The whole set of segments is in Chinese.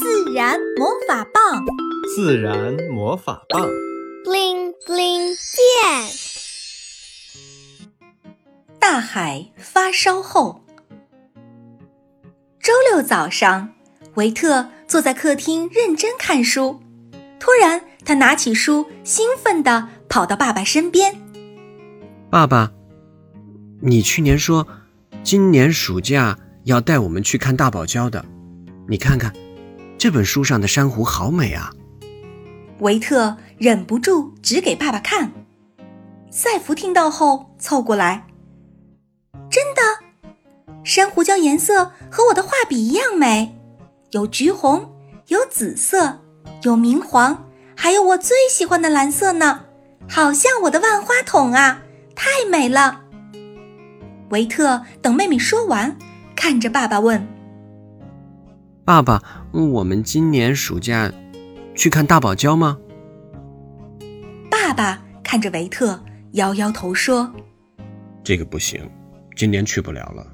自然魔法棒，自然魔法棒，bling bling 变。大海发烧后，周六早上，维特坐在客厅认真看书。突然，他拿起书，兴奋地跑到爸爸身边。爸爸，你去年说今年暑假要带我们去看大堡礁的，你看看这本书上的珊瑚好美啊！维特忍不住指给爸爸看。赛弗听到后凑过来。真的，珊瑚礁颜色和我的画笔一样美，有橘红，有紫色，有明黄，还有我最喜欢的蓝色呢，好像我的万花筒啊，太美了。维特等妹妹说完，看着爸爸问：“爸爸，我们今年暑假去看大堡礁吗？”爸爸看着维特，摇摇头说：“这个不行。”今年去不了了。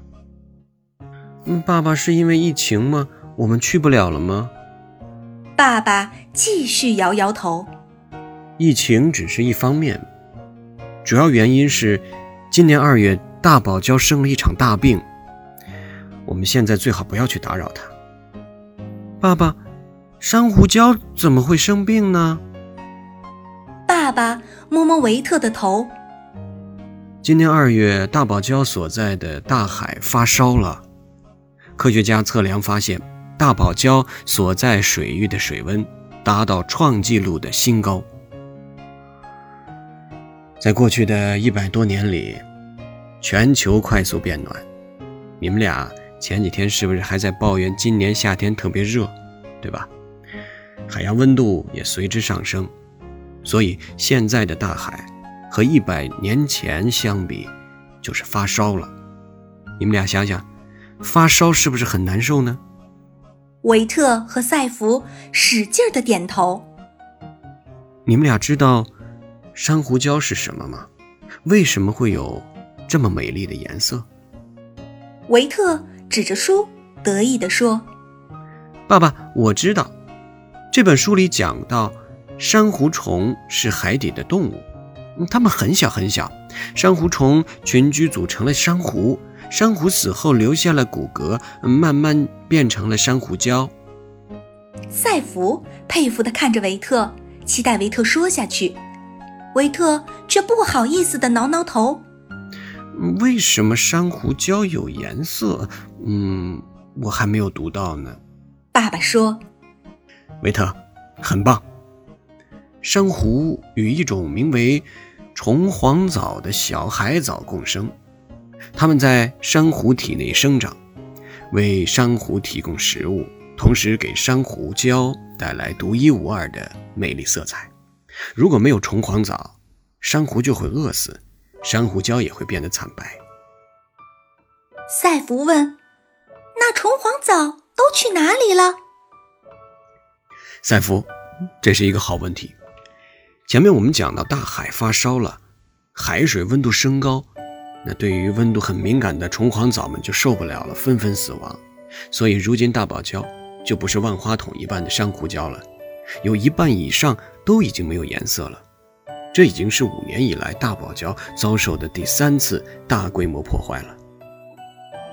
嗯，爸爸是因为疫情吗？我们去不了了吗？爸爸继续摇摇头。疫情只是一方面，主要原因是今年二月大堡礁生了一场大病。我们现在最好不要去打扰他。爸爸，珊瑚礁怎么会生病呢？爸爸摸摸维特的头。今年二月，大堡礁所在的大海发烧了。科学家测量发现，大堡礁所在水域的水温达到创纪录的新高。在过去的一百多年里，全球快速变暖。你们俩前几天是不是还在抱怨今年夏天特别热，对吧？海洋温度也随之上升，所以现在的大海。和一百年前相比，就是发烧了。你们俩想想，发烧是不是很难受呢？维特和赛弗使劲的点头。你们俩知道珊瑚礁是什么吗？为什么会有这么美丽的颜色？维特指着书，得意地说：“爸爸，我知道，这本书里讲到，珊瑚虫是海底的动物。”它们很小很小，珊瑚虫群居组成了珊瑚，珊瑚死后留下了骨骼，慢慢变成了珊瑚礁。赛弗佩服地看着维特，期待维特说下去，维特却不好意思地挠挠头。为什么珊瑚礁有颜色？嗯，我还没有读到呢。爸爸说：“维特，很棒。”珊瑚与一种名为虫黄藻的小海藻共生，它们在珊瑚体内生长，为珊瑚提供食物，同时给珊瑚礁带来独一无二的美丽色彩。如果没有虫黄藻，珊瑚就会饿死，珊瑚礁也会变得惨白。赛弗问：“那虫黄藻都去哪里了？”赛弗，这是一个好问题。前面我们讲到，大海发烧了，海水温度升高，那对于温度很敏感的虫黄藻们就受不了了，纷纷死亡。所以如今大堡礁就不是万花筒一般的珊瑚礁了，有一半以上都已经没有颜色了。这已经是五年以来大堡礁遭受的第三次大规模破坏了。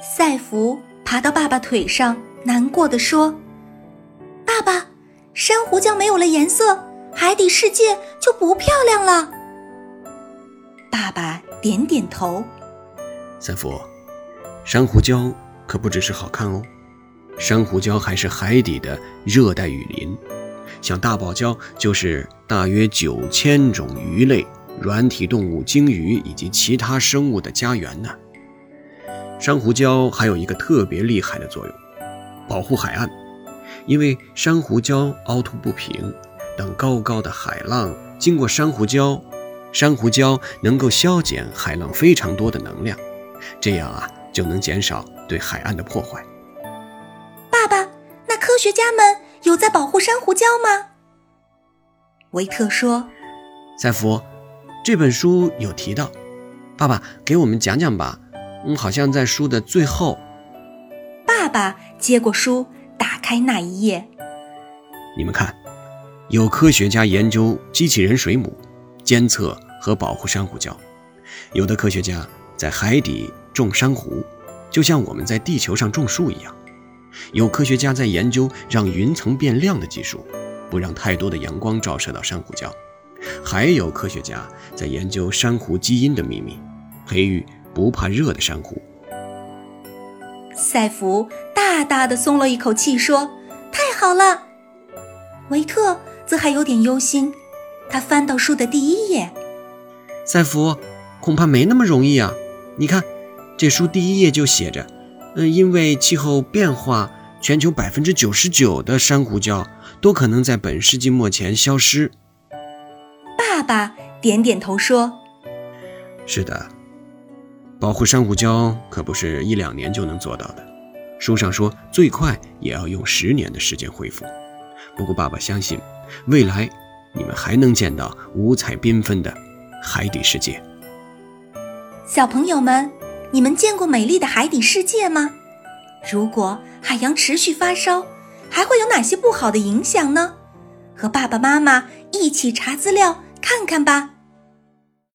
赛福爬到爸爸腿上，难过的说：“爸爸，珊瑚礁没有了颜色。”海底世界就不漂亮了。爸爸点点头。赛福，珊瑚礁可不只是好看哦，珊瑚礁还是海底的热带雨林。像大堡礁就是大约九千种鱼类、软体动物、鲸鱼以及其他生物的家园呢。珊瑚礁还有一个特别厉害的作用，保护海岸，因为珊瑚礁凹凸不平。等高高的海浪经过珊瑚礁，珊瑚礁能够消减海浪非常多的能量，这样啊就能减少对海岸的破坏。爸爸，那科学家们有在保护珊瑚礁吗？维特说：“赛弗，这本书有提到，爸爸给我们讲讲吧。嗯，好像在书的最后。”爸爸接过书，打开那一页。你们看，有科学家研究机器人水母，监测和保护珊瑚礁；有的科学家在海底种珊瑚，就像我们在地球上种树一样；有科学家在研究让云层变亮的技术，不让太多的阳光照射到珊瑚礁；还有科学家在研究珊瑚基因的秘密，培育不怕热的珊瑚。赛弗大大的松了一口气，说：“太好了。”维特则还有点忧心，他翻到书的第一页。赛弗，恐怕没那么容易啊！你看，这书第一页就写着：“嗯，因为气候变化，全球百分之九十九的珊瑚礁都可能在本世纪末前消失。”爸爸点点头说：“是的。”保护珊瑚礁可不是一两年就能做到的，书上说最快也要用十年的时间恢复。不过爸爸相信，未来你们还能见到五彩缤纷的海底世界。小朋友们，你们见过美丽的海底世界吗？如果海洋持续发烧，还会有哪些不好的影响呢？和爸爸妈妈一起查资料看看吧。